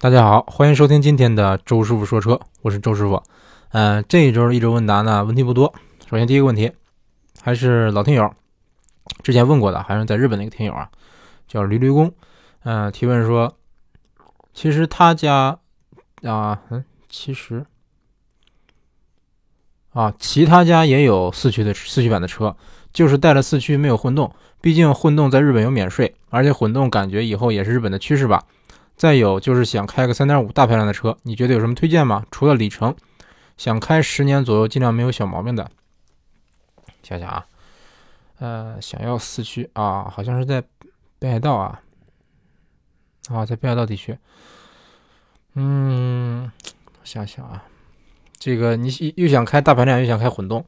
大家好，欢迎收听今天的周师傅说车，我是周师傅。嗯，这一周一周问答呢，问题不多。首先第一个问题，还是老听友之前问过的，还是在日本那个听友啊，叫驴驴公。嗯，提问说，其实他家啊，嗯，其实啊，其他家也有四驱的四驱版的车，就是带了四驱没有混动。毕竟混动在日本有免税，而且混动感觉以后也是日本的趋势吧。再有就是想开个三点五大排量的车，你觉得有什么推荐吗？除了里程，想开十年左右，尽量没有小毛病的。想想啊，呃，想要四驱啊，好像是在北海道啊，啊，在北海道地区。嗯，我想想啊，这个你又想开大排量，又想开混动，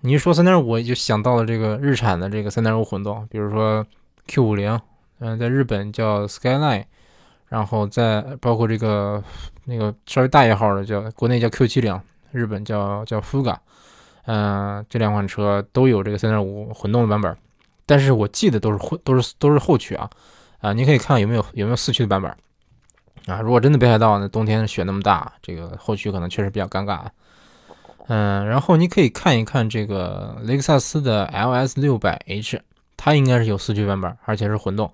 你一说三点五，就想到了这个日产的这个三点五混动，比如说 Q 五零，嗯，在日本叫 Skyline。然后再包括这个那个稍微大一号的叫国内叫 Q 七零，日本叫叫 Fuga，嗯，这两款车都有这个三点五混动的版本，但是我记得都是混都是都是后驱啊，啊，你可以看看有没有有没有四驱的版本啊。如果真的北海道那冬天雪那么大，这个后驱可能确实比较尴尬。嗯，然后你可以看一看这个雷克萨斯的 LS 六百 H，它应该是有四驱版本，而且是混动。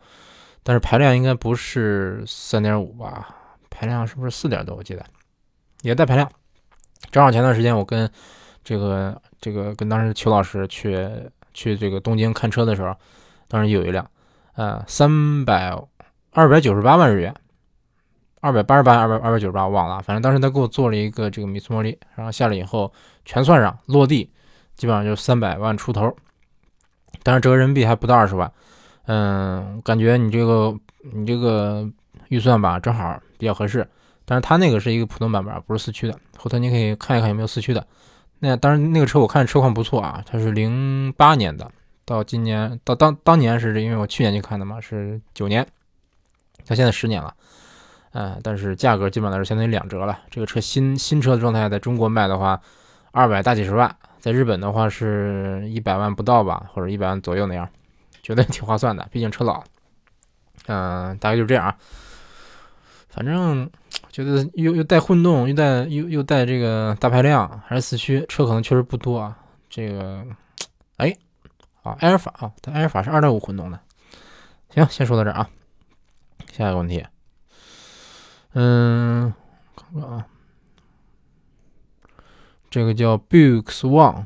但是排量应该不是三点五吧？排量是不是四点多？我记得也带排量。正好前段时间我跟这个这个跟当时邱老师去去这个东京看车的时候，当时有一辆，呃，三百二百九十八万日元，二百八十八，二百二百九十八，我忘了。反正当时他给我做了一个这个米苏莫利，然后下来以后全算上落地，基本上就三百万出头，但是折人民币还不到二十万。嗯，感觉你这个你这个预算吧，正好比较合适。但是它那个是一个普通版本，不是四驱的。后头你可以看一看有没有四驱的。那当然，那个车我看车况不错啊，它是零八年的，到今年到当当年是因为我去年去看的嘛，是九年，它现在十年了。嗯，但是价格基本上是相当于两折了。这个车新新车的状态，在中国卖的话，二百大几十万，在日本的话是一百万不到吧，或者一百万左右那样。觉得挺划算的，毕竟车老，嗯，大概就是这样啊。反正觉得又又带混动，又带又又带这个大排量，还是四驱，车可能确实不多啊。这个，哎，啊，埃尔法啊，它埃尔法是二点五混动的。行，先说到这儿啊。下一个问题，嗯，看看啊，这个叫 Bux One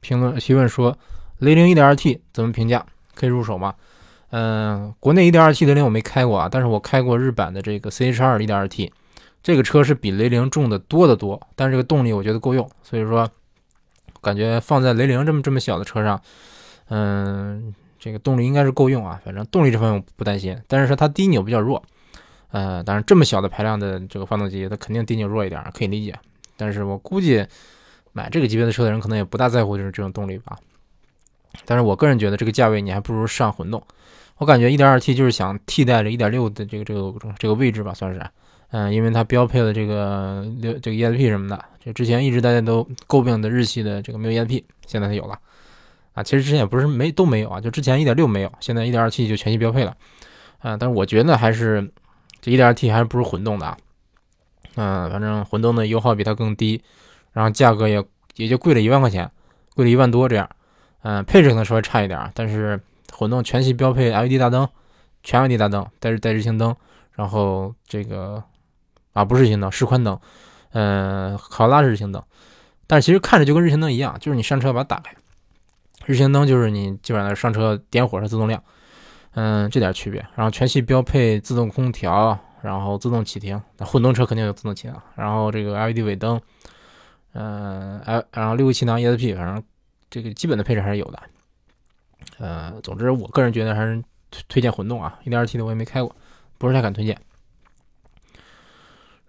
评论提问说，雷凌 1.2T 怎么评价？可以入手吗？嗯，国内 1.2T 雷凌我没开过啊，但是我开过日版的这个 CHR 1.2T，这个车是比雷凌重的多得多，但是这个动力我觉得够用，所以说感觉放在雷凌这么这么小的车上，嗯，这个动力应该是够用啊，反正动力这方面我不担心，但是说它低扭比较弱，呃，当然这么小的排量的这个发动机，它肯定低扭弱一点，可以理解，但是我估计买这个级别的车的人可能也不大在乎就是这种动力吧。但是我个人觉得这个价位你还不如上混动，我感觉 1.2T 就是想替代这1.6的这个这个这个位置吧，算是，嗯，因为它标配了这个六这个 ESP 什么的，就之前一直大家都诟病的日系的这个没有 ESP，现在它有了，啊，其实之前也不是没都没有啊，就之前1.6没有，现在 1.2T 就全系标配了，啊，但是我觉得还是这 1.2T 还是不如混动的啊，嗯，反正混动的油耗比它更低，然后价格也也就贵了一万块钱，贵了一万多这样。嗯，配置可能稍微差一点，但是混动全系标配 LED 大灯，全 LED 大灯，带带日行灯，然后这个啊不是日行灯，是宽灯，嗯，考拉是日行灯，但是其实看着就跟日行灯一样，就是你上车把它打开，日行灯就是你基本上上车点火是自动亮，嗯，这点区别。然后全系标配自动空调，然后自动启停，那混动车肯定有自动启停，然后这个 LED 尾灯，嗯，，L，然后六个气囊 ESP，反正。这个基本的配置还是有的，呃，总之我个人觉得还是推荐混动啊，1.2T 的我也没开过，不是太敢推荐。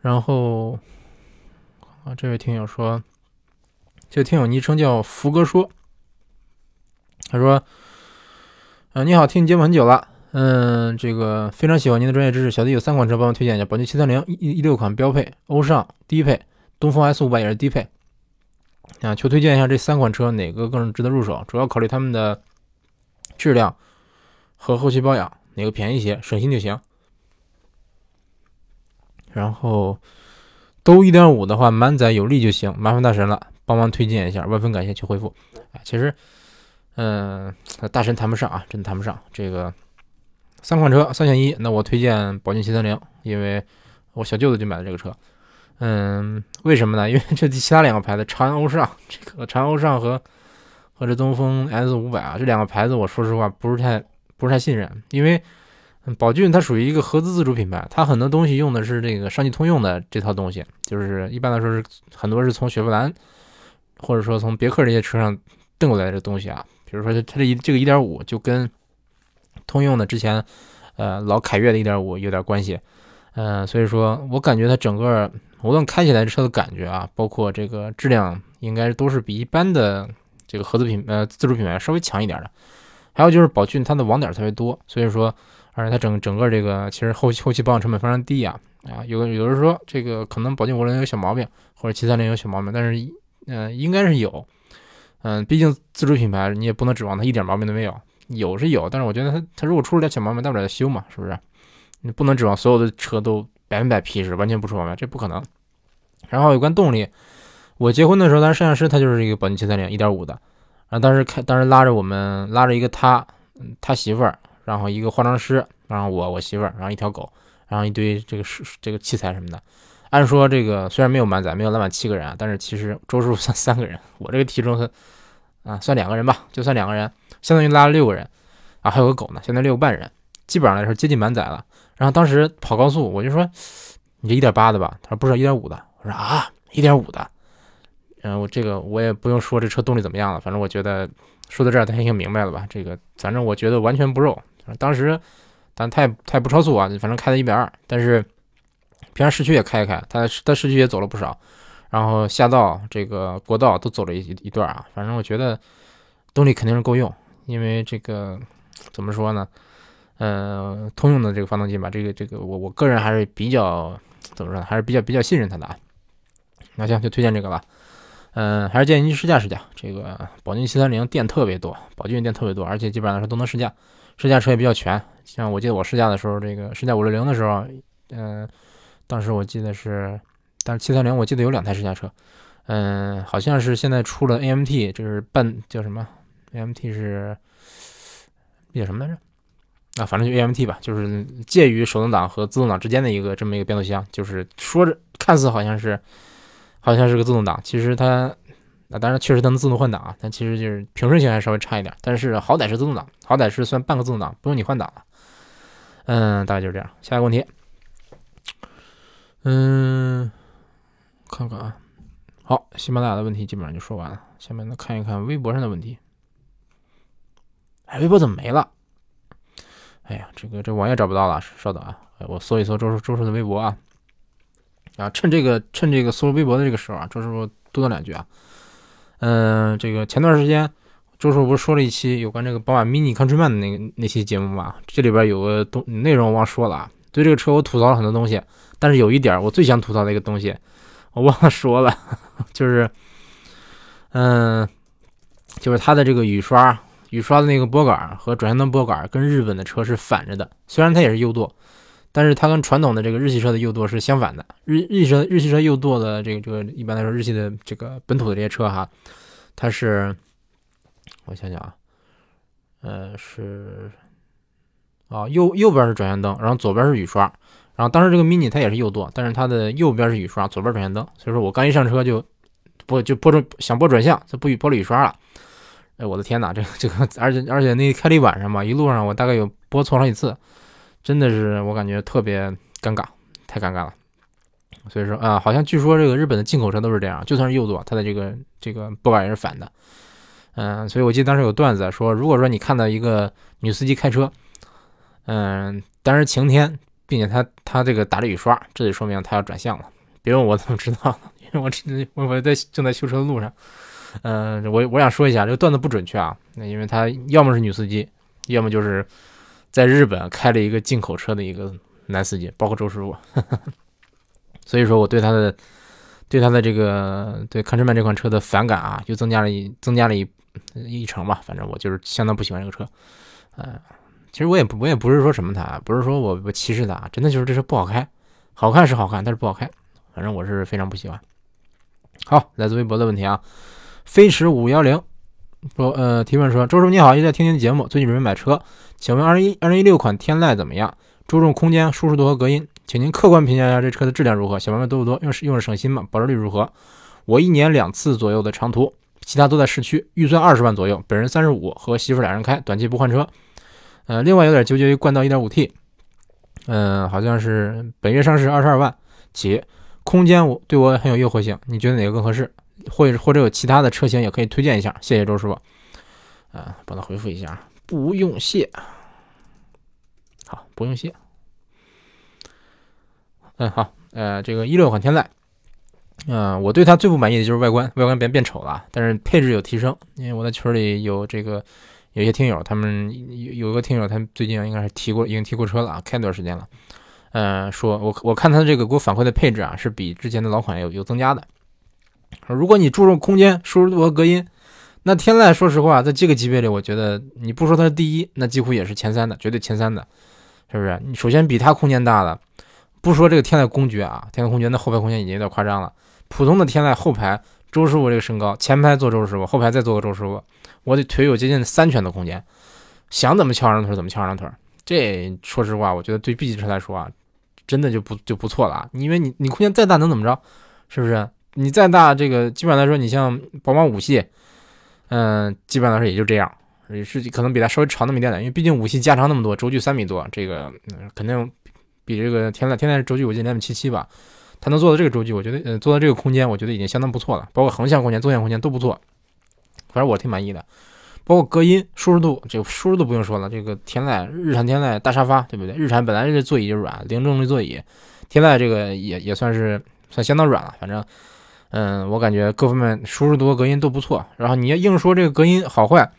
然后啊，这位听友说，这位听友昵称叫福哥说，他说，呃，你好，听你节目很久了，嗯，这个非常喜欢您的专业知识，小弟有三款车帮我推荐一下，宝骏七三零一一六款标配，欧尚低配，东风 S 五百也是低配。啊，求推荐一下这三款车哪个更值得入手？主要考虑他们的质量和后期保养，哪个便宜些，省心就行。然后都一点五的话，满载有力就行，麻烦大神了，帮忙推荐一下，万分感谢，求回复。哎，其实，嗯，大神谈不上啊，真谈不上。这个三款车三选一，那我推荐宝骏七三零，因为我小舅子就买的这个车。嗯，为什么呢？因为这其他两个牌子，长安欧尚，这个长安欧尚和和这东风 S 五百啊，这两个牌子，我说实话不是太不是太信任，因为。宝骏它属于一个合资自主品牌，它很多东西用的是这个上汽通用的这套东西，就是一般来说是很多是从雪佛兰或者说从别克这些车上蹬过来的东西啊。比如说它这一这个一点五就跟通用的之前呃老凯越的一点五有点关系，嗯，所以说我感觉它整个无论开起来车的感觉啊，包括这个质量，应该都是比一般的这个合资品呃自主品牌稍微强一点的。还有就是宝骏它的网点特别多，所以说。而且它整整个这个其实后期后期保养成本非常低啊啊，有有人说这个可能宝骏五零有小毛病，或者七三零有小毛病，但是嗯应该是有，嗯毕竟自主品牌你也不能指望它一点毛病都没有，有是有，但是我觉得它它如果出了点小毛病，大不了修嘛，是不是？你不能指望所有的车都百分百皮实，完全不出毛病，这不可能。然后有关动力，我结婚的时候，当摄像师他就是一个宝骏七三零一点五的，然后当时开当时拉着我们拉着一个他他媳妇儿。然后一个化妆师，然后我我媳妇儿，然后一条狗，然后一堆这个是这个器材什么的。按说这个虽然没有满载，没有拉满七个人啊，但是其实周师傅算三个人，我这个体重是啊算两个人吧，就算两个人，相当于拉了六个人啊，还有个狗呢，现在六个半人，基本上来说接近满载了。然后当时跑高速，我就说你这一点八的吧，他说不是一点五的，我说啊一点五的，嗯我这个我也不用说这车动力怎么样了，反正我觉得说到这儿大家应该明白了吧，这个反正我觉得完全不肉。当时，但他也他也不超速啊，反正开了一百二。但是平常市区也开一开，他他市区也走了不少，然后下道这个国道都走了一一段啊。反正我觉得动力肯定是够用，因为这个怎么说呢？呃，通用的这个发动机吧，这个这个我我个人还是比较 怎么说呢？还是比较比较信任它的啊。那行就推荐这个吧。嗯，还是建议您试驾试驾。这个宝骏七三零店特别多，宝骏店特别多，而且基本上来说都能试驾。试驾车也比较全，像我记得我试驾的时候，这个试驾五六零的时候，嗯，当时我记得是，但是七三零我记得有两台试驾车，嗯，好像是现在出了 AMT，这是半叫什么？AMT 是叫什么来着？啊，反正就 AMT 吧，就是介于手动挡和自动挡之间的一个这么一个变速箱，就是说着看似好像是，好像是个自动挡，其实它。那当然，确实它能自动换挡啊，但其实就是平顺性还稍微差一点。但是好歹是自动挡，好歹是算半个自动挡，不用你换挡了。嗯，大概就是这样。下一个问题，嗯，看看啊，好，喜马拉雅的问题基本上就说完了。下面呢，看一看微博上的问题。哎，微博怎么没了？哎呀，这个这网页找不到了，稍等啊，我搜一搜周周叔的微博啊。啊，趁这个趁这个搜微博的这个时候啊，周师傅多说两句啊。嗯，这个前段时间周叔不是说了一期有关这个宝马 Mini Countryman 的那个那期节目嘛？这里边有个东内容我忘说了啊。对这个车我吐槽了很多东西，但是有一点我最想吐槽的一个东西我忘了说了，就是嗯，就是它的这个雨刷雨刷的那个拨杆和转向灯拨杆跟日本的车是反着的，虽然它也是右舵，但是它跟传统的这个日系车的右舵是相反的。日日系车日系车右舵的这个这个一般来说日系的这个本土的这些车哈。它是，我想想啊，呃，是啊，右右边是转向灯，然后左边是雨刷，然后当时这个 mini 它也是右舵，但是它的右边是雨刷，左边转向灯，所以说我刚一上车就拨就拨转想拨转向，就不雨拨了雨刷了。哎，我的天哪，这个这个，而且而且那开了一晚上嘛，一路上我大概有拨错好几次，真的是我感觉特别尴尬，太尴尬了。所以说啊，好像据说这个日本的进口车都是这样，就算是右舵，它的这个这个拨杆也是反的。嗯，所以我记得当时有段子说，如果说你看到一个女司机开车，嗯，当时晴天，并且她她这个打着雨刷，这就说明她要转向了。别问我怎么知道，因为我我我在正在修车的路上。嗯，我我想说一下，这个段子不准确啊，那因为他要么是女司机，要么就是在日本开了一个进口车的一个男司机，包括周师傅。所以说，我对他的，对他的这个对康驰曼这款车的反感啊，就增加了一增加了一一成吧。反正我就是相当不喜欢这个车。嗯，其实我也不我也不是说什么他，不是说我我歧视他，真的就是这车不好开好看是好看，但是不好开，反正我是非常不喜欢。好，来自微博的问题啊，飞驰五幺零说，呃，提问说，周叔你好，一直在听您的节目，最近准备买车，请问二零一二零一六款天籁怎么样？注重空间、舒适度和隔音，请您客观评价一下这车的质量如何？小毛病多不多？用用着省心吗？保值率如何？我一年两次左右的长途，其他都在市区，预算二十万左右，本人三十五，和媳妇俩人开，短期不换车。呃，另外有点纠结于冠道 1.5T，嗯，好像是本月上市二十二万起，空间我对我很有诱惑性，你觉得哪个更合适？或者或者有其他的车型也可以推荐一下，谢谢周师傅。啊，帮他回复一下，不用谢。好，不用谢。嗯，好，呃，这个一六款天籁，嗯，我对它最不满意的就是外观，外观变变丑了，但是配置有提升，因为我在群里有这个。有些听友，他们有有一个听友，他最近应该是提过，已经提过车了啊，开段时间了。呃，说我我看他这个给我反馈的配置啊，是比之前的老款有有增加的。如果你注重空间、舒适度和隔音，那天籁说实话，在这个级别里，我觉得你不说它是第一，那几乎也是前三的，绝对前三的，是不是？你首先比它空间大了，不说这个天籁公爵啊，天籁公爵那后排空间已经有点夸张了。普通的天籁后排，周师傅这个身高，前排坐周师傅，后排再坐个周师傅。我的腿有接近三拳的空间，想怎么翘二郎腿怎么翘二郎腿。这说实话，我觉得对 B 级车来说啊，真的就不就不错了。因为你你空间再大能怎么着？是不是？你再大，这个基本上来说，你像宝马五系，嗯，基本上来说也就这样，也是可能比它稍微长那么一点点。因为毕竟五系加长那么多，轴距三米多，这个肯定比这个天籁天籁轴距我记得两米七七吧，它能做到这个轴距，我觉得呃做到这个空间，我觉得已经相当不错了。包括横向空间、纵向空间都不错。反正我挺满意的，包括隔音、舒适度，这个舒适度不用说了。这个天籁日产天籁大沙发，对不对？日产本来这座椅就软，零重力座椅，天籁这个也也算是算相当软了。反正，嗯，我感觉各方面舒适度和隔音都不错。然后你要硬说这个隔音好坏，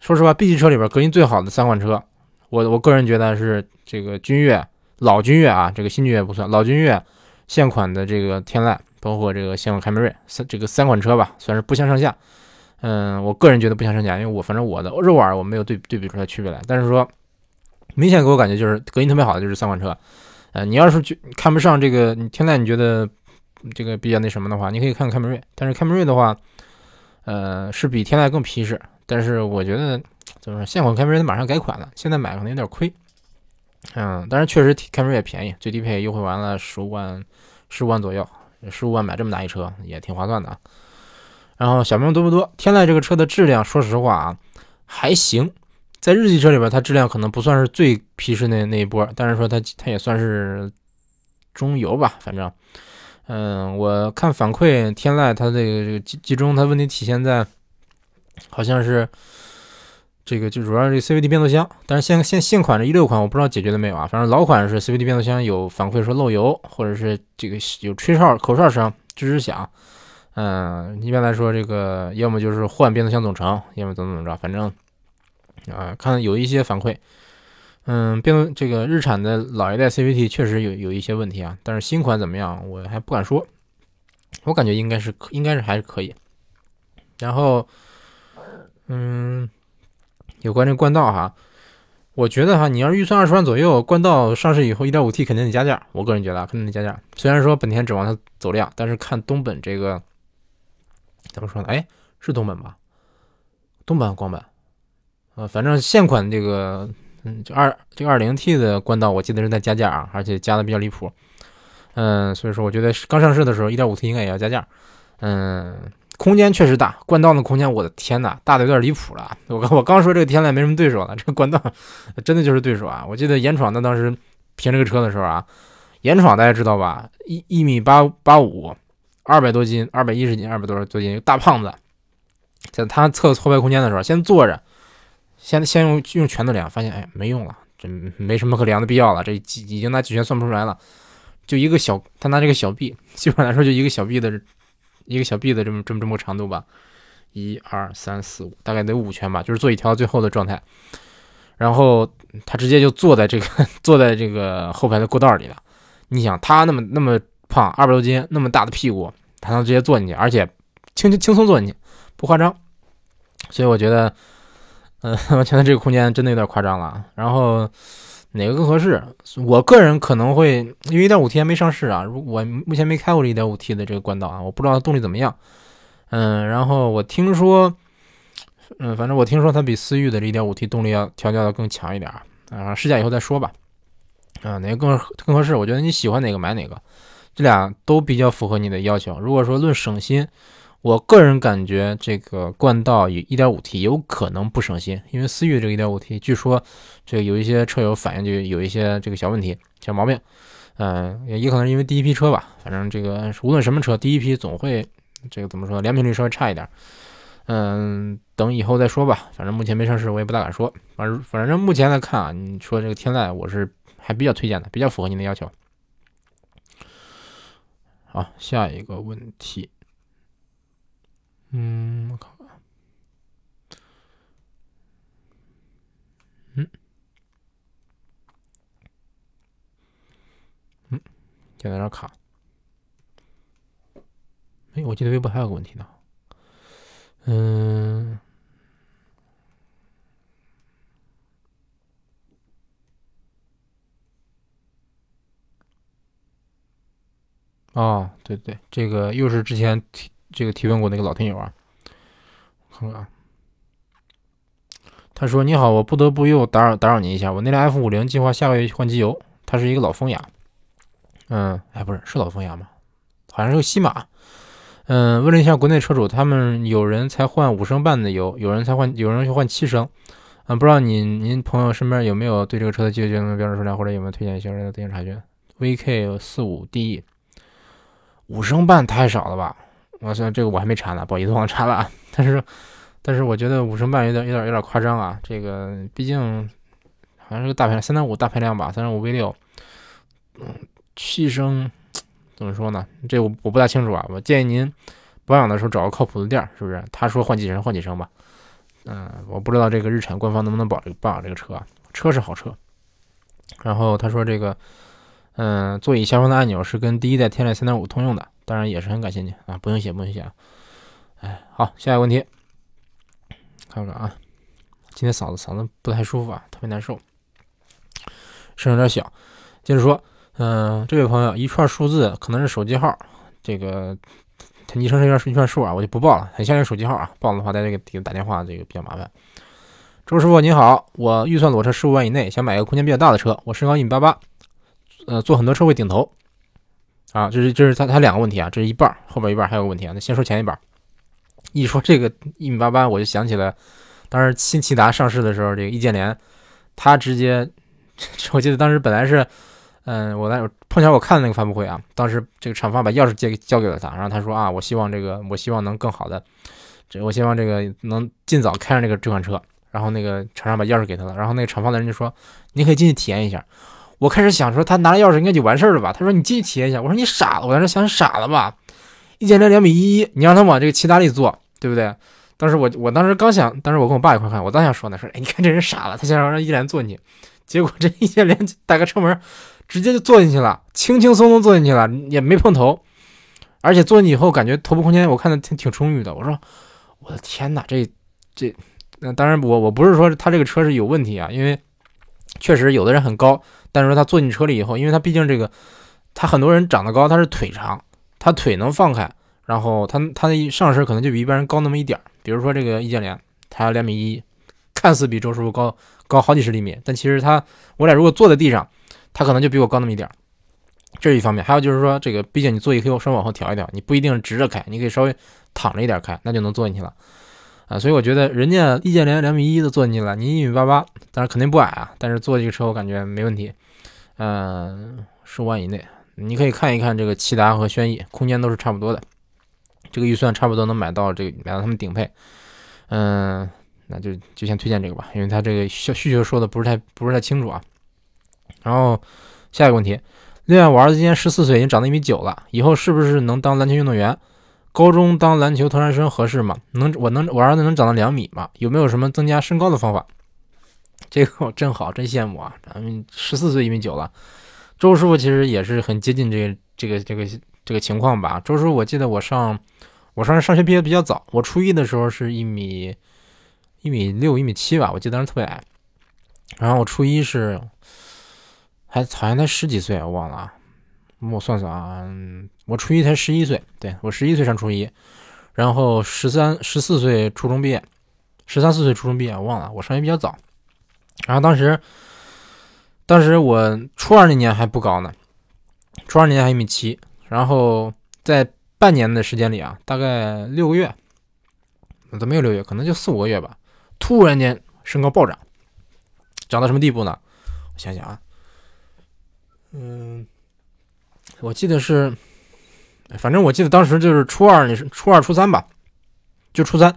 说实话，B 级车里边隔音最好的三款车，我我个人觉得是这个君越、老君越啊，这个新君越不算，老君越、现款的这个天籁，包括这个现款凯美瑞，三这个三款车吧，算是不相上下。嗯，我个人觉得不相上下，因为我反正我的肉耳我没有对对比出来区别来。但是说，明显给我感觉就是隔音特别好的就是三款车。呃，你要是去看不上这个，你天籁你觉得这个比较那什么的话，你可以看看凯美瑞。但是凯美瑞的话，呃，是比天籁更皮实。但是我觉得怎么说，现款凯美瑞马上改款了，现在买可能有点亏。嗯，但是确实凯美瑞也便宜，最低配优惠完了十五万，十五万左右，十五万买这么大一车也挺划算的。然后小明多不多？天籁这个车的质量，说实话啊，还行。在日系车里边，它质量可能不算是最皮实那那一波，但是说它它也算是中游吧。反正，嗯，我看反馈，天籁它这个这个集集中，它问题体现在好像是这个就主要是 CVT 变速箱。但是现现现款这一六款，我不知道解决了没有啊？反正老款是 CVT 变速箱有反馈说漏油，或者是这个有吹哨口哨声吱吱响。嗯，一般来说，这个要么就是换变速箱总成，要么怎么怎么着，反正啊，看有一些反馈。嗯，变这个日产的老一代 CVT 确实有有一些问题啊，但是新款怎么样，我还不敢说。我感觉应该是应该是还是可以。然后，嗯，有关这冠道哈，我觉得哈，你要是预算二十万左右，冠道上市以后 1.5T 肯定得加价，我个人觉得肯定得加价。虽然说本田指望它走量，但是看东本这个。怎么说呢？哎，是东本吧？东本光本，呃，反正现款这个，嗯，就二这个二零 T 的冠道，我记得是在加价啊，而且加的比较离谱。嗯，所以说我觉得刚上市的时候，一点五 T 应该也要加价。嗯，空间确实大，冠道的空间，我的天呐，大的有点离谱了。我刚我刚说这个天籁没什么对手了，这个冠道真的就是对手啊！我记得严闯他当时评这个车的时候啊，严闯大家知道吧？一一米八八五。二百多斤，二百一十斤，二百多多斤，大胖子，在他测后排空间的时候，先坐着，先先用用拳头量，发现哎没用了，这没什么可量的必要了，这已经拿几拳算不出来了，就一个小，他拿这个小臂，基本上来说就一个小臂的，一个小臂的这么这么这么长度吧，一二三四五，大概得五拳吧，就是做一条最后的状态，然后他直接就坐在这个 坐在这个后排的过道里了，你想他那么那么。胖二百多斤，那么大的屁股，他能直接坐进去，而且轻轻轻松坐进去，不夸张。所以我觉得，嗯，我觉得这个空间真的有点夸张了。然后哪个更合适？我个人可能会因为一点五 T 还没上市啊，我目前没开过这一点五 T 的这个冠道啊，我不知道它动力怎么样。嗯，然后我听说，嗯，反正我听说它比思域的这一点五 T 动力要调教的更强一点啊，试驾以后再说吧。啊，哪个更更合适？我觉得你喜欢哪个买哪个，这俩都比较符合你的要求。如果说论省心，我个人感觉这个冠道与 1.5T 有可能不省心，因为思域这个 1.5T 据说这个有一些车友反映就有一些这个小问题、小毛病。嗯，也可能是因为第一批车吧，反正这个无论什么车，第一批总会这个怎么说，良品率稍微差一点。嗯，等以后再说吧。反正目前没上市，我也不大敢说。反正反正目前来看啊，你说这个天籁，我是。还比较推荐的，比较符合您的要求。好，下一个问题，嗯，我看看，嗯，嗯，就在这卡。哎，我记得微博还有个问题呢，嗯。哦，对对，这个又是之前提这个提问过那个老听友啊，看看啊，他说：“你好，我不得不又打扰打扰您一下，我那辆 F 五零计划下个月换机油，它是一个老风雅，嗯，哎，不是是老风雅吗？好像是个西马，嗯，问了一下国内车主，他们有人才换五升半的油，有人才换，有人去换七升，嗯，不知道您您朋友身边有没有对这个车的机油节能标准数量，或者有没有推荐销售的推荐查询？VK 四五 DE。五升半太少了吧？我算这个我还没查呢，不好意思忘查了。但是，但是我觉得五升半有点有点有点夸张啊。这个毕竟好像是个大排量，三点五大排量吧，三点五 V 六，嗯，七升怎么说呢？这我我不大清楚啊。我建议您保养的时候找个靠谱的店，是不是？他说换几升换几升吧。嗯，我不知道这个日产官方能不能保这个保养这个车啊？车是好车。然后他说这个。嗯，座椅下方的按钮是跟第一代天籁三点五通用的，当然也是很感谢你啊，不用谢，不用谢啊。哎，好，下一个问题，看看啊，今天嗓子嗓子不太舒服啊，特别难受，声有点小。接着说，嗯，这位朋友一串数字可能是手机号，这个他昵称是一串一串数啊，我就不报了，很像是手机号啊，报的话大家给底下打电话，这个比较麻烦。周师傅你好，我预算裸车十五万以内，想买个空间比较大的车，我身高一米八八。呃，坐很多车会顶头，啊，这是这是他他两个问题啊，这是一半，后边一半还有个问题啊。那先说前一半，一说这个一米八八，我就想起了当时新骐达上市的时候，这个易建联，他直接，我记得当时本来是，嗯，我那碰巧我看了那个发布会啊，当时这个厂方把钥匙借给交给了他，然后他说啊，我希望这个我希望能更好的，这我希望这个能尽早开上这个这款车，然后那个厂商把钥匙给他了，然后那个厂方的人就说，你可以进去体验一下。我开始想说，他拿了钥匙应该就完事儿了吧？他说你进去体验一下。我说你傻了，我当时想傻了吧？易建联两米一一，你让他往这个骐达里坐，对不对？当时我我当时刚想，当时我跟我爸一块看，我当想说呢，说哎，你看这人傻了，他想让易建联坐进去，结果这易建联打开车门，直接就坐进去了，轻轻松松坐进去了，也没碰头，而且坐进去以后感觉头部空间我看的挺挺充裕的。我说我的天哪，这这，那当然我我不是说他这个车是有问题啊，因为确实有的人很高。但是说他坐进车里以后，因为他毕竟这个，他很多人长得高，他是腿长，他腿能放开，然后他他的上身可能就比一般人高那么一点儿。比如说这个易建联，他两米一，看似比周师傅高高好几十厘米，但其实他我俩如果坐在地上，他可能就比我高那么一点儿。这是一方面，还有就是说这个，毕竟你座椅可以稍微往后调一调，你不一定直着开，你可以稍微躺着一点开，那就能坐进去了。啊，所以我觉得人家易建联两米一都坐进去了，你一米八八，当然肯定不矮啊，但是坐这个车我感觉没问题。嗯，十五万以内，你可以看一看这个骐达和轩逸，空间都是差不多的，这个预算差不多能买到这个买到他们顶配。嗯，那就就先推荐这个吧，因为他这个需需求说的不是太不是太清楚啊。然后下一个问题，另外我儿子今年十四岁，已经长到一米九了，以后是不是能当篮球运动员？高中当篮球投篮生合适吗？能我能我儿子能长到两米吗？有没有什么增加身高的方法？这个真好，真羡慕啊！咱们十四岁一米九了，周师傅其实也是很接近这个这个这个这个情况吧。周师傅，我记得我上我上上学毕业比较早，我初一的时候是一米一米六一米七吧，我记得当时特别矮。然后我初一是还好像才十几岁，我忘了啊。我算算啊，我初一才十一岁，对我十一岁上初一，然后十三十四岁初中毕业，十三四岁初中毕业，我忘了，我上学比较早。然后当时，当时我初二那年还不高呢，初二那年还一米七，然后在半年的时间里啊，大概六个月，都没有六个月，可能就四五个月吧，突然间身高暴涨，涨到什么地步呢？我想想啊，嗯。我记得是，反正我记得当时就是初二，你是初二、初三吧？就初三，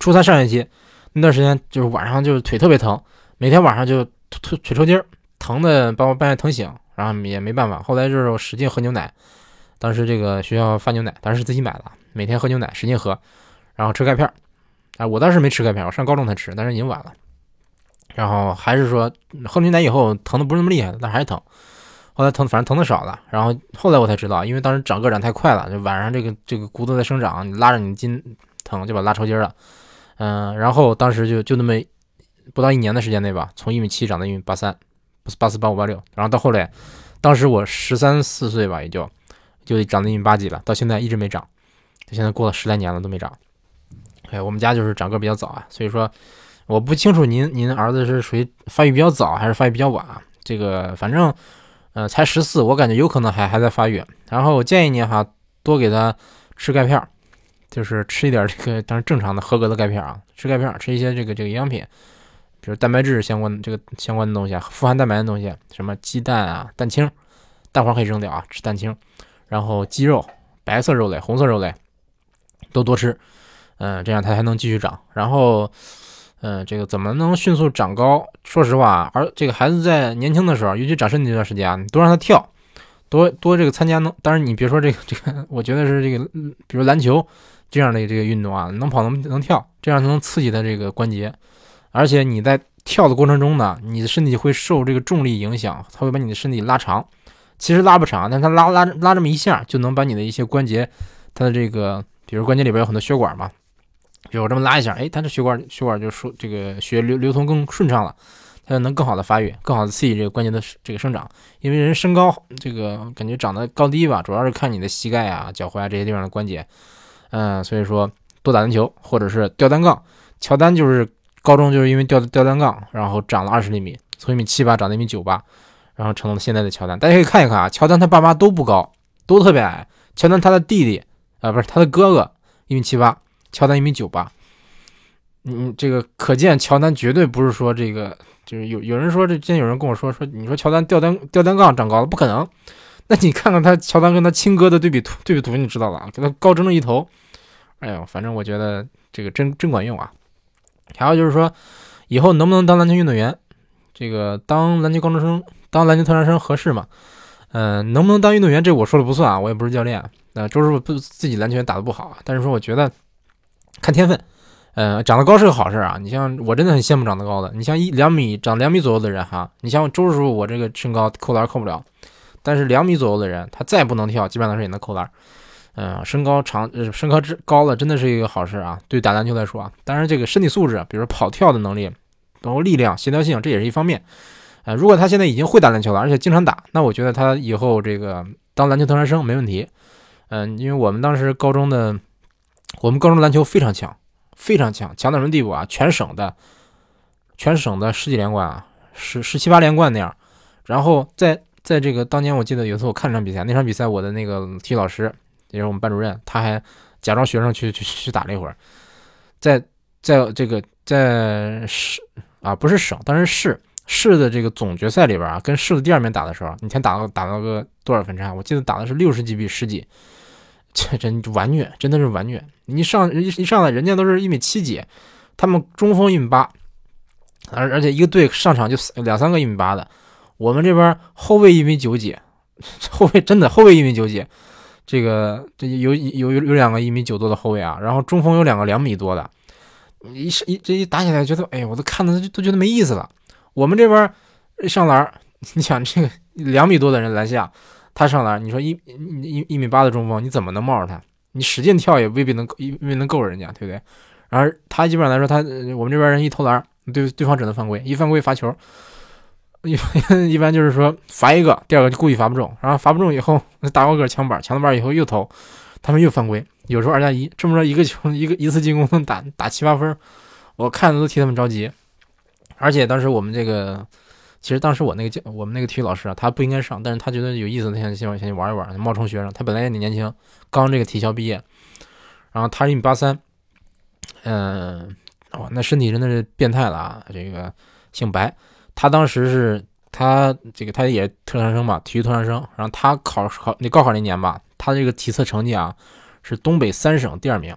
初三上学期那段时间，就是晚上就是腿特别疼，每天晚上就腿腿抽筋儿，疼的把我半夜疼醒，然后也没办法。后来就是我使劲喝牛奶，当时这个学校发牛奶，当时是自己买的，每天喝牛奶，使劲喝，然后吃钙片儿。哎，我当时没吃钙片，我上高中才吃，但是已经晚了。然后还是说喝牛奶以后疼的不是那么厉害，但还是疼。后来疼，反正疼的少了。然后后来我才知道，因为当时长个长太快了，就晚上这个这个骨头在生长，你拉着你筋疼，就把拉抽筋了。嗯，然后当时就就那么不到一年的时间内吧，从一米七长到一米八三，不是八四八五八六。然后到后来，当时我十三四岁吧，也就就长到一米八几了，到现在一直没长。就现在过了十来年了都没长。哎，我们家就是长个比较早啊，所以说我不清楚您您儿子是属于发育比较早还是发育比较晚。这个反正。呃，才十四，我感觉有可能还还在发育。然后我建议你哈，多给他吃钙片，就是吃一点这个，当然正常的合格的钙片啊，吃钙片，吃一些这个这个营养品，比如蛋白质相关这个相关的东西啊，富含蛋白的东西，什么鸡蛋啊、蛋清，蛋黄可以扔掉啊，吃蛋清。然后鸡肉、白色肉类、红色肉类都多吃，嗯，这样它还能继续长。然后。嗯，这个怎么能迅速长高？说实话，而这个孩子在年轻的时候，尤其长身体这段时间啊，你多让他跳，多多这个参加能。当然，你别说这个这个，我觉得是这个，比如篮球这样的这个运动啊，能跑能能跳，这样才能刺激他这个关节。而且你在跳的过程中呢，你的身体会受这个重力影响，它会把你的身体拉长。其实拉不长，但它拉拉拉这么一下，就能把你的一些关节，它的这个，比如关节里边有很多血管嘛。就我这么拉一下，哎，它这血管血管就说这个血流流通更顺畅了，它就能更好的发育，更好的刺激这个关节的这个生长。因为人身高这个感觉长得高低吧，主要是看你的膝盖啊、脚踝啊这些地方的关节。嗯，所以说多打篮球或者是吊单杠。乔丹就是高中就是因为吊吊单杠，然后长了二十厘米，从一米七八长到一米九八，然后成了现在的乔丹。大家可以看一看啊，乔丹他爸妈都不高，都特别矮。乔丹他的弟弟啊，不是他的哥哥，一米七八。乔丹一米九八，嗯，这个可见乔丹绝对不是说这个，就是有有人说这，之前有人跟我说说，你说乔丹吊单吊单杠长高了，不可能。那你看看他乔丹跟他亲哥的对比图对比图，你知道了啊，给他高整整一头。哎呦，反正我觉得这个真真管用啊。还有就是说，以后能不能当篮球运动员？这个当篮球高中生、当篮球特长生合适吗？嗯，能不能当运动员？这我说了不算啊，我也不是教练。那周师傅不自己篮球打得不好，但是说我觉得。看天分，呃，长得高是个好事啊。你像我真的很羡慕长得高的。你像一两米长两米左右的人哈，你像周师傅我这个身高扣篮扣不了，但是两米左右的人他再不能跳，基本上是也能扣篮。嗯，身高长，身高之高了真的是一个好事啊。对打篮球来说啊，当然这个身体素质，比如说跑跳的能力，包括力量、协调性，这也是一方面。呃，如果他现在已经会打篮球了，而且经常打，那我觉得他以后这个当篮球特长生没问题。嗯，因为我们当时高中的。我们高中篮球非常强，非常强，强到什么地步啊？全省的，全省的十几连冠啊，十十七八连冠那样。然后在在这个当年，我记得有一次我看场比赛，那场比赛我的那个体育老师也是我们班主任，他还假装学生去去去打了一会儿。在在这个在市啊，不是省，当时市市的这个总决赛里边啊，跟市的第二名打的时候，你先打到打到个多少分差？我记得打的是六十几比十几。这真完虐，真的是完虐！你上一一上来，人家都是一米七几，他们中锋一米八，而而且一个队上场就两三个一米八的，我们这边后卫一米九几，后卫真的后卫一米九几，这个这有有有有两个一米九多的后卫啊，然后中锋有两个两米多的，一一这一打起来，觉得哎呀，我都看的都觉得没意思了。我们这边上篮，你想这个两米多的人篮下。他上篮，你说一一一米八的中锋，你怎么能冒着他？你使劲跳也未必能未必能够人家，对不对？然后他基本上来说，他我们这边人一投篮，对对方只能犯规，一犯规罚球。一般一般就是说罚一个，第二个就故意罚不中，然后罚不中以后那大高个抢板，抢了板以后又投，他们又犯规，有时候二加一，这么着一个球一个一次进攻能打打七八分，我看着都替他们着急。而且当时我们这个，其实当时我那个教我们那个体育老师啊，他不应该上，但是他觉得有意思，他想希望先去玩一玩，冒充学生。他本来也挺年轻，刚这个体校毕业，然后他一米八三，嗯，哇，那身体真的是变态了啊！这个姓白。他当时是他这个他也特长生嘛，体育特长生。然后他考考那高考那年吧，他这个体测成绩啊是东北三省第二名，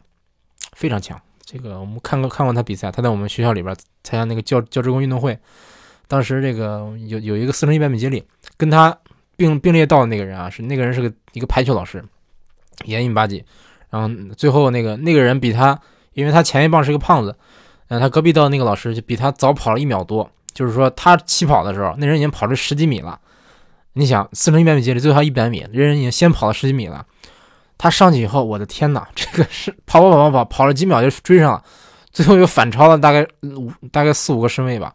非常强。这个我们看过看过他比赛，他在我们学校里边参加那个教教职工运动会。当时这个有有一个四乘一百米接力，跟他并并列到的那个人啊，是那个人是个一个排球老师，也一米八几。然后最后那个那个人比他，因为他前一棒是个胖子，嗯，他隔壁到那个老师就比他早跑了一秒多。就是说，他起跑的时候，那人已经跑了十几米了。你想，四乘一百米接力最后还一百米，这人已经先跑了十几米了。他上去以后，我的天哪，这个是跑跑跑跑跑，跑了几秒就追上了，最后又反超了大概五大概四五个身位吧。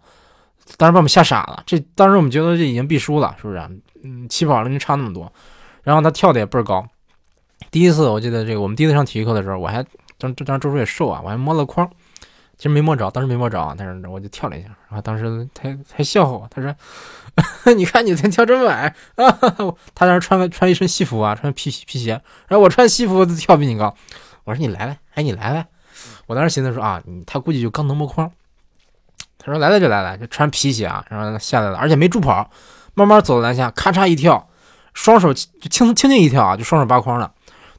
当时把我们吓傻了，这当时我们觉得这已经必输了，是不是？嗯，起跑了就差那么多，然后他跳的也倍儿高。第一次我记得这个，我们第一次上体育课的时候，我还当当时周叔也瘦啊，我还摸了筐。其实没摸着，当时没摸着，但是我就跳了一下，然后当时他他笑话我，他说：“你看你才跳这么矮啊！”他当时穿个穿一身西服啊，穿皮皮鞋，然后我穿西服跳比你高。我说：“你来来，哎你来来。”我当时寻思说啊，他估计就刚能摸框。他说：“来了就来了，就穿皮鞋啊，然后下来了，而且没助跑，慢慢走到篮下，咔嚓一跳，双手就轻轻轻一跳啊，就双手扒筐了。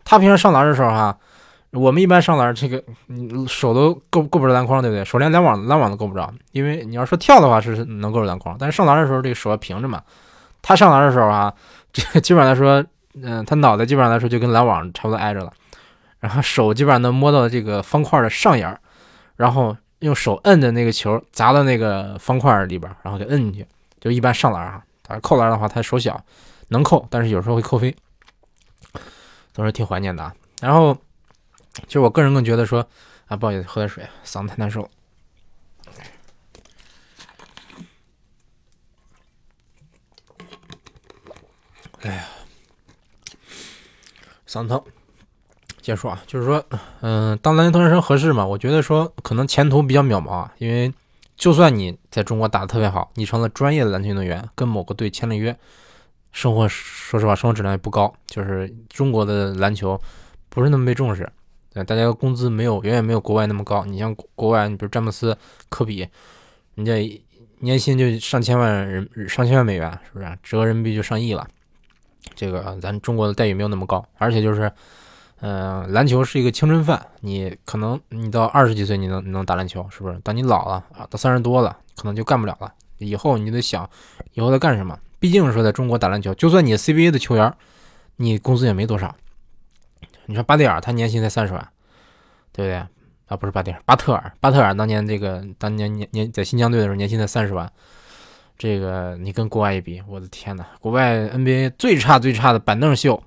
他平常上篮的时候哈。”我们一般上篮，这个你手都够够不着篮筐，对不对？手连篮网篮网都够不着，因为你要说跳的话是能够着篮筐，但是上篮的时候这个手要平着嘛。他上篮的时候啊，这 个基本上来说，嗯，他脑袋基本上来说就跟篮网差不多挨着了，然后手基本上能摸到这个方块的上沿，然后用手摁着那个球砸到那个方块里边，然后给摁进去。就一般上篮啊，但是扣篮的话他手小，能扣，但是有时候会扣飞，都是挺怀念的啊。然后。其实我个人更觉得说，啊，不好意思，喝点水，嗓子太难受。哎呀，嗓子疼。结束啊，就是说，嗯，当篮球特长生合适吗？我觉得说可能前途比较渺茫啊，因为就算你在中国打的特别好，你成了专业的篮球运动员，跟某个队签了约，生活说实话，生活质量也不高，就是中国的篮球不是那么被重视。对，大家工资没有远远没有国外那么高。你像国外，你比如詹姆斯、科比，人家年薪就上千万人，上千万美元，是不是？折合人民币就上亿了。这个咱中国的待遇没有那么高，而且就是，嗯，篮球是一个青春饭。你可能你到二十几岁你能你能打篮球，是不是？当你老了啊，到三十多了，可能就干不了了。以后你得想以后在干什么。毕竟说在中国打篮球，就算你 CBA 的球员，你工资也没多少。你说巴蒂尔他年薪才三十万，对不对？啊，不是巴蒂尔，巴特尔，巴特尔当年这个当年年年在新疆队的时候年薪才三十万，这个你跟国外一比，我的天呐，国外 NBA 最差最差的板凳秀，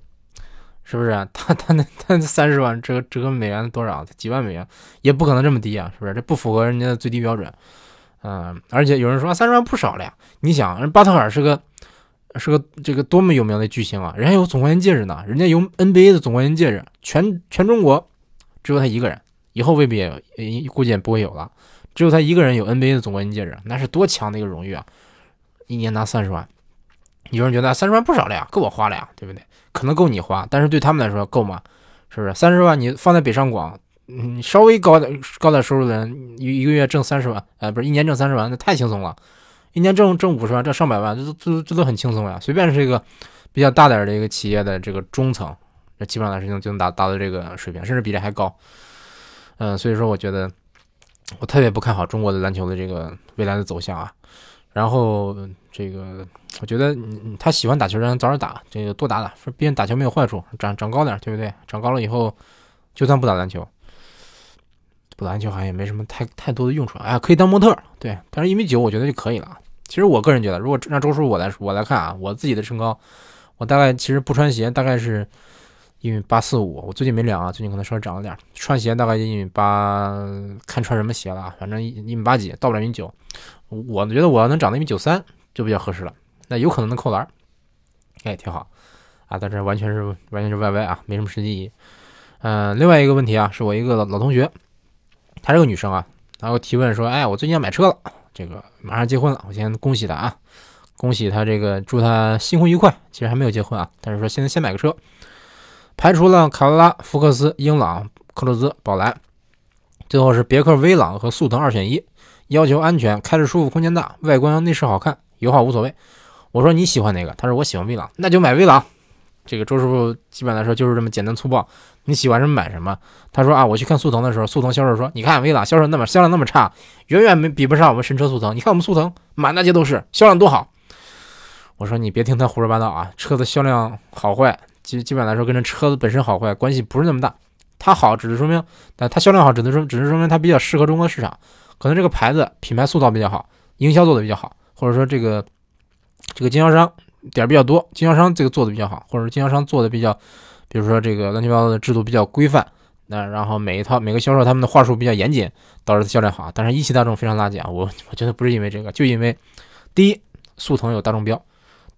是不是？他他那他三十万折折合美元多少？几万美元也不可能这么低啊，是不是？这不符合人家的最低标准。嗯，而且有人说三十万不少了呀，你想，人巴特尔是个。是个这个多么有名的巨星啊！人家有总冠军戒指呢，人家有 NBA 的总冠军戒指，全全中国只有他一个人，以后未必也估计也不会有了。只有他一个人有 NBA 的总冠军戒指，那是多强的一个荣誉啊！一年拿三十万，有人觉得三十万不少了呀，够我花了呀，对不对？可能够你花，但是对他们来说够吗？是不是？三十万你放在北上广，嗯，稍微高点高点收入的人，一一个月挣三十万，呃，不是一年挣三十万，那太轻松了。一年挣挣五十万，挣上百万，这都这都这都很轻松呀。随便是一个比较大点的一个企业的这个中层，那基本上来说就能达达到这个水平，甚至比这还高。嗯，所以说我觉得我特别不看好中国的篮球的这个未来的走向啊。然后这个我觉得他喜欢打球，让早点打，这个多打打，毕竟打球没有坏处，长长高点，对不对？长高了以后，就算不打篮球。不打篮球好像也没什么太太多的用处，哎，可以当模特，对，但是一米九我觉得就可以了。其实我个人觉得，如果让周叔我来我来看啊，我自己的身高，我大概其实不穿鞋大概是一米八四五。我最近没量啊，最近可能稍微长了点。穿鞋大概一米八，看穿什么鞋了啊，反正一米八几，到不了一米九。我觉得我要能长到一米九三，就比较合适了。那有可能能扣篮，哎，挺好啊。但这完全是完全是 YY 啊，没什么实际意义。嗯，另外一个问题啊，是我一个老老同学，她是个女生啊，然后提问说，哎，我最近要买车了，这个马上结婚了，我先恭喜他啊，恭喜他这个祝他新婚愉快。其实还没有结婚啊，但是说现在先买个车，排除了卡罗拉、福克斯、英朗、克鲁兹、宝来，最后是别克威朗和速腾二选一，要求安全，开着舒服，空间大，外观内饰好看，油耗无所谓。我说你喜欢哪个？他说我喜欢威朗，那就买威朗。这个周师傅基本来说就是这么简单粗暴。你喜欢什么买什么。他说啊，我去看速腾的时候，速腾销售说，你看威朗销售那么销量那么差，远远没比不上我们神车速腾。你看我们速腾满大街都是，销量多好。我说你别听他胡说八道啊，车子销量好坏基基本来说跟这车子本身好坏关系不是那么大。它好只是说明，但它销量好只能说只是说明它比较适合中国市场，可能这个牌子品牌塑造比较好，营销做的比较好，或者说这个这个经销商。点比较多，经销商这个做的比较好，或者经销商做的比较，比如说这个乱七八糟的制度比较规范，那然后每一套每个销售他们的话术比较严谨，导致销量好。但是一汽大众非常垃圾啊，我我觉得不是因为这个，就因为第一，速腾有大众标，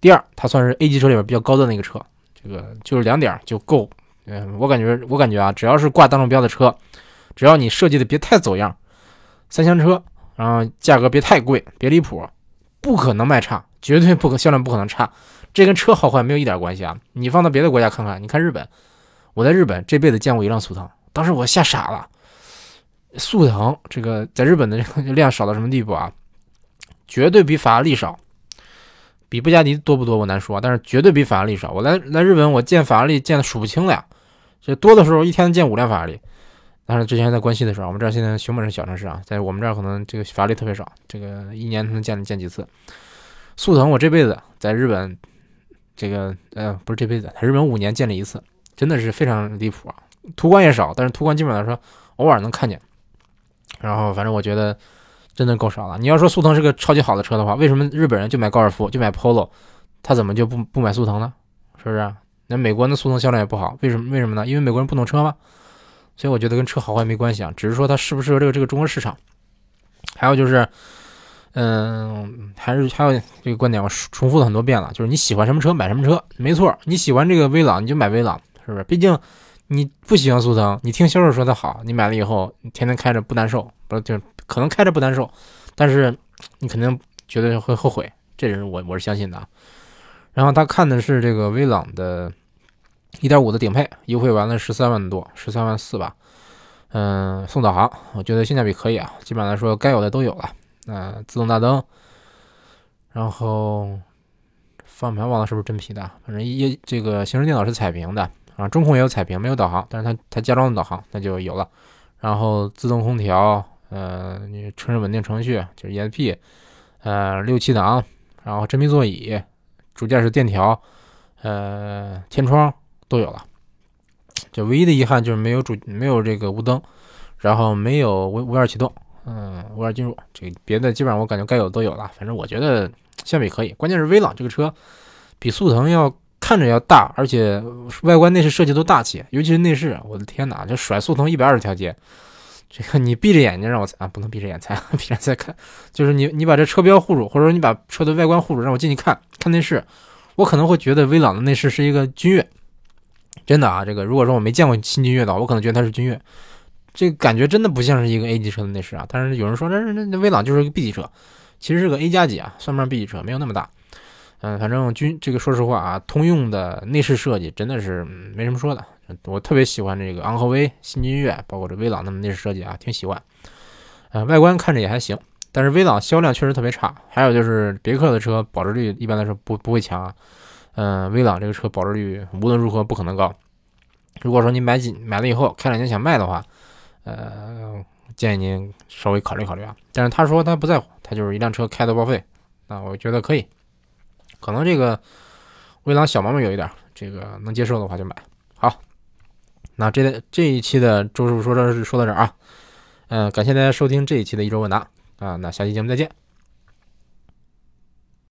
第二，它算是 A 级车里边比较高端的一个车，这个就是两点就够。嗯，我感觉我感觉啊，只要是挂大众标的车，只要你设计的别太走样，三厢车，然后价格别太贵，别离谱，不可能卖差。绝对不可销量不可能差，这跟车好坏没有一点关系啊！你放到别的国家看看，你看日本，我在日本这辈子见过一辆速腾，当时我吓傻了。速腾这个在日本的量少到什么地步啊？绝对比法拉利少，比布加迪多不多我难说，但是绝对比法拉利少。我来来日本，我见法拉利见的数不清了呀，这多的时候一天见五辆法拉利。但是之前在关西的时候，我们这儿现在熊本是小城市啊，在我们这儿可能这个法律特别少，这个一年能见见几次。速腾，我这辈子在日本，这个呃不是这辈子，在日本五年见了一次，真的是非常离谱啊！途观也少，但是途观基本上说偶尔能看见。然后反正我觉得真的够少了。你要说速腾是个超级好的车的话，为什么日本人就买高尔夫就买 Polo，他怎么就不不买速腾呢？是不是？那美国那速腾销量也不好，为什么？为什么呢？因为美国人不懂车吗？所以我觉得跟车好坏没关系啊，只是说它适不适合这个这个中国市场。还有就是。嗯，还是还有这个观点，我重复了很多遍了，就是你喜欢什么车买什么车，没错，你喜欢这个威朗你就买威朗，是不是？毕竟你不喜欢速腾，你听销售说它好，你买了以后你天天开着不难受，不是就可能开着不难受，但是你肯定觉得会后悔，这是我我是相信的。然后他看的是这个威朗的1.5的顶配，优惠完了十三万多，十三万四吧，嗯，送导航，我觉得性价比可以啊，基本上来说该有的都有了。呃，自动大灯，然后方向盘忘了是不是真皮的，反正一这个行车电脑是彩屏的啊，中控也有彩屏，没有导航，但是它它加装的导航那就有了。然后自动空调，呃，你车身稳定程序就是 ESP，呃，六气档，然后真皮座椅，主驾驶电调，呃，天窗都有了。就唯一的遗憾就是没有主没有这个雾灯，然后没有无无钥匙启动。嗯，无钥匙进入，这个别的基本上我感觉该有的都有了。反正我觉得相比可以，关键是威朗这个车比速腾要看着要大，而且外观内饰设计都大气，尤其是内饰，我的天哪，这甩速腾一百二十条街，这个你闭着眼睛让我猜啊，不能闭着眼猜，闭着眼再看，就是你你把这车标护住，或者说你把车的外观护住，让我进去看看内饰，我可能会觉得威朗的内饰是一个君越，真的啊，这个如果说我没见过新君越的话，我可能觉得它是君越。这个感觉真的不像是一个 A 级车的内饰啊，但是有人说那那那威朗就是个 B 级车，其实是个 A 加级啊，算不上 B 级车，没有那么大。嗯，反正军这个说实话啊，通用的内饰设计真的是没什么说的。我特别喜欢这个昂科威、新君越，包括这威朗的内饰设计啊，挺喜欢。嗯，外观看着也还行，但是威朗销量确实特别差。还有就是别克的车保值率一般来说不不会强啊。嗯，威朗这个车保值率无论如何不可能高。如果说你买几买了以后开两年想卖的话，呃，建议您稍微考虑考虑啊。但是他说他不在乎，他就是一辆车开的报废，那我觉得可以。可能这个威朗小毛病有一点，这个能接受的话就买。好，那这这一期的周师傅说这是说到这儿啊。嗯，感谢大家收听这一期的一周问答啊。那下期节目再见。